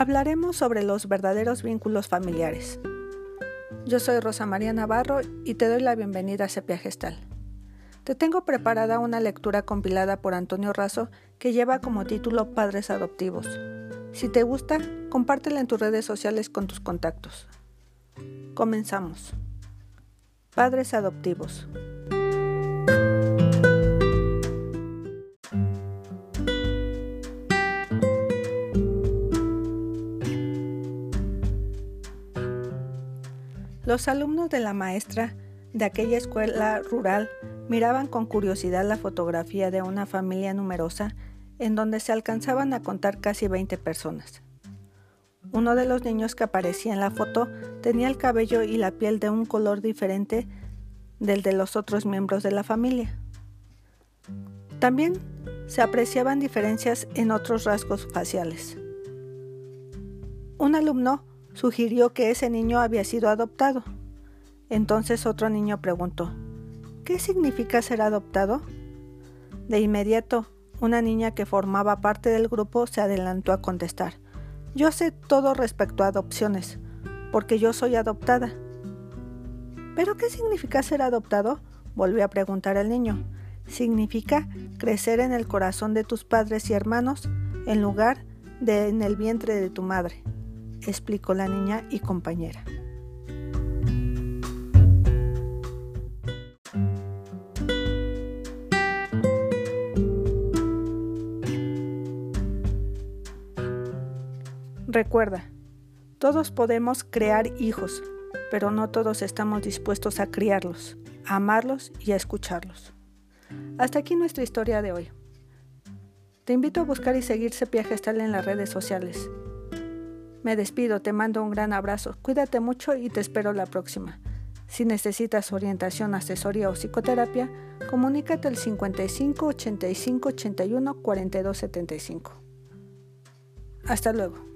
Hablaremos sobre los verdaderos vínculos familiares. Yo soy Rosa María Navarro y te doy la bienvenida a Sepia Gestal. Te tengo preparada una lectura compilada por Antonio Razo que lleva como título Padres Adoptivos. Si te gusta, compártela en tus redes sociales con tus contactos. Comenzamos. Padres Adoptivos. Los alumnos de la maestra de aquella escuela rural miraban con curiosidad la fotografía de una familia numerosa en donde se alcanzaban a contar casi 20 personas. Uno de los niños que aparecía en la foto tenía el cabello y la piel de un color diferente del de los otros miembros de la familia. También se apreciaban diferencias en otros rasgos faciales. Un alumno sugirió que ese niño había sido adoptado. Entonces otro niño preguntó, ¿qué significa ser adoptado? De inmediato, una niña que formaba parte del grupo se adelantó a contestar, yo sé todo respecto a adopciones, porque yo soy adoptada. ¿Pero qué significa ser adoptado? volvió a preguntar el niño. Significa crecer en el corazón de tus padres y hermanos en lugar de en el vientre de tu madre explicó la niña y compañera. Recuerda, todos podemos crear hijos, pero no todos estamos dispuestos a criarlos, a amarlos y a escucharlos. Hasta aquí nuestra historia de hoy. Te invito a buscar y seguir Sepia Gestal en las redes sociales. Me despido, te mando un gran abrazo, cuídate mucho y te espero la próxima. Si necesitas orientación, asesoría o psicoterapia, comunícate al 55 85 81 42 75. Hasta luego.